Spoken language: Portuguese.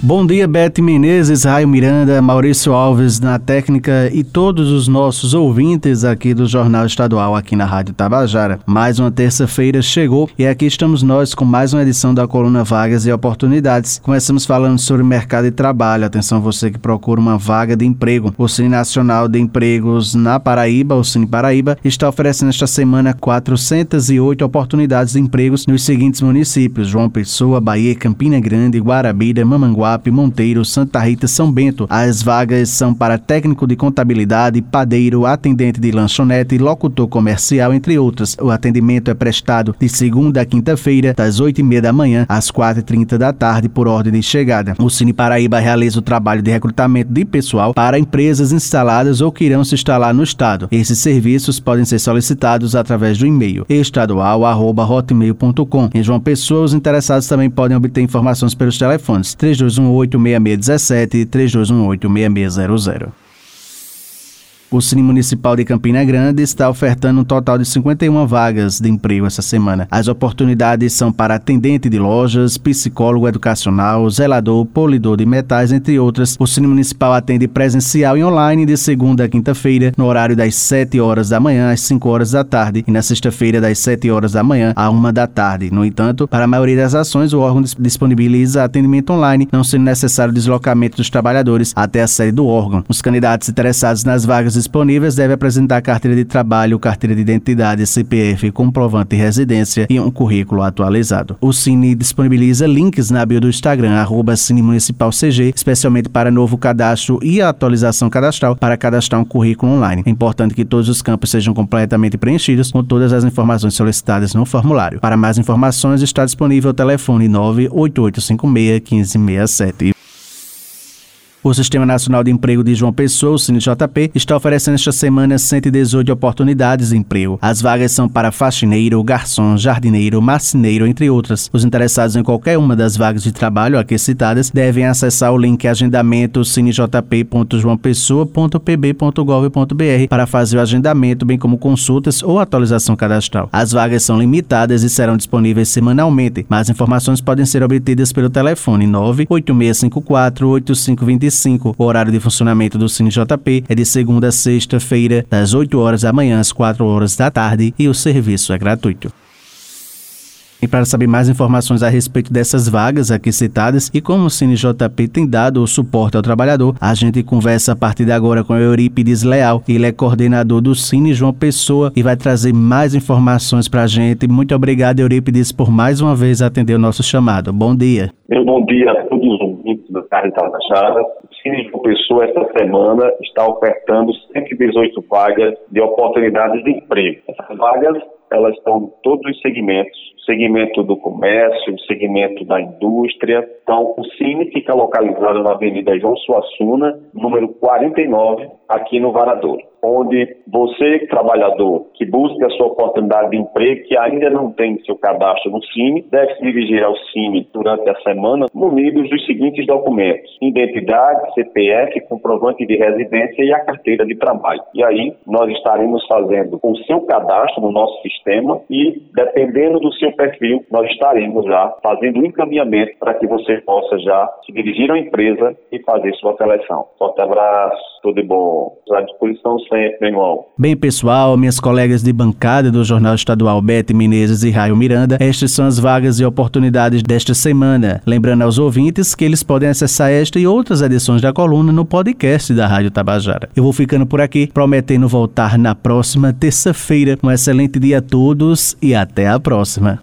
Bom dia, Bete Menezes, Raio Miranda, Maurício Alves na técnica e todos os nossos ouvintes aqui do Jornal Estadual aqui na Rádio Tabajara. Mais uma terça-feira chegou e aqui estamos nós com mais uma edição da coluna Vagas e Oportunidades. Começamos falando sobre mercado de trabalho. Atenção você que procura uma vaga de emprego. O Cine Nacional de Empregos na Paraíba, o Cine Paraíba, está oferecendo esta semana 408 oportunidades de empregos nos seguintes municípios: João Pessoa, Bahia, Campina Grande, Guarabira, Mamanguá, Monteiro, Santa Rita, São Bento. As vagas são para técnico de contabilidade, padeiro, atendente de lanchonete, locutor comercial, entre outras. O atendimento é prestado de segunda a quinta-feira, das 8 e meia da manhã às 4 e 30 da tarde, por ordem de chegada. O Cine Paraíba realiza o trabalho de recrutamento de pessoal para empresas instaladas ou que irão se instalar no estado. Esses serviços podem ser solicitados através do e-mail estadual@hotmail.com. Em João Pessoa, os interessados também podem obter informações pelos telefones 32 3218-6617 e 3218-6600. O Cine Municipal de Campina Grande está ofertando um total de 51 vagas de emprego essa semana. As oportunidades são para atendente de lojas, psicólogo educacional, zelador, polidor de metais, entre outras. O Cine Municipal atende presencial e online de segunda a quinta-feira, no horário das 7 horas da manhã às 5 horas da tarde e na sexta-feira das 7 horas da manhã à 1 da tarde. No entanto, para a maioria das ações, o órgão disponibiliza atendimento online, não sendo necessário deslocamento dos trabalhadores até a sede do órgão. Os candidatos interessados nas vagas disponíveis deve apresentar carteira de trabalho, carteira de identidade, CPF, comprovante de residência e um currículo atualizado. O Cine disponibiliza links na bio do Instagram, arroba Cine Municipal CG, especialmente para novo cadastro e atualização cadastral para cadastrar um currículo online. É importante que todos os campos sejam completamente preenchidos com todas as informações solicitadas no formulário. Para mais informações está disponível o telefone 98856 1567. O Sistema Nacional de Emprego de João Pessoa, o CineJP, está oferecendo esta semana 118 oportunidades de emprego. As vagas são para faxineiro, garçom, jardineiro, marceneiro, entre outras. Os interessados em qualquer uma das vagas de trabalho aqui citadas devem acessar o link agendamento cinejp.joaopessoa.pb.gov.br para fazer o agendamento, bem como consultas ou atualização cadastral. As vagas são limitadas e serão disponíveis semanalmente. Mais informações podem ser obtidas pelo telefone 98654 8525 o horário de funcionamento do Cine JP é de segunda a sexta-feira, das 8 horas da manhã às 4 horas da tarde e o serviço é gratuito. E para saber mais informações a respeito dessas vagas aqui citadas e como o Cine JP tem dado o suporte ao trabalhador, a gente conversa a partir de agora com Eurípides Leal. Ele é coordenador do Cine João Pessoa e vai trazer mais informações para a gente. Muito obrigado, Eurípides, por mais uma vez atender o nosso chamado. Bom dia. Meu bom dia a todos os ouvintes do Tabajara. O Cine João Pessoa, esta semana, está ofertando 118 vagas de oportunidades de emprego. Essas vagas elas estão todos os segmentos, segmento do comércio, segmento da indústria. Então, o Cine fica localizado na Avenida João Suassuna, número 49, aqui no Varadouro onde você, trabalhador, que busca a sua oportunidade de emprego, que ainda não tem seu cadastro no CIMI, deve se dirigir ao CIMI durante a semana, munidos dos seguintes documentos: identidade, CPF, comprovante de residência e a carteira de trabalho. E aí, nós estaremos fazendo o seu cadastro no nosso sistema e, dependendo do seu perfil, nós estaremos já fazendo um encaminhamento para que você possa já se dirigir à empresa e fazer sua seleção. Forte abraço, tudo bom. À disposição sempre, meu irmão. Bem, pessoal, minhas colegas de bancada do Jornal Estadual Bete Menezes e Raio Miranda, estas são as vagas e oportunidades desta semana. Lembrando aos ouvintes que eles podem acessar esta e outras edições da coluna no podcast da Rádio Tabajara. Eu vou ficando por aqui, prometendo voltar na próxima terça-feira. Um excelente dia a todos e até a próxima.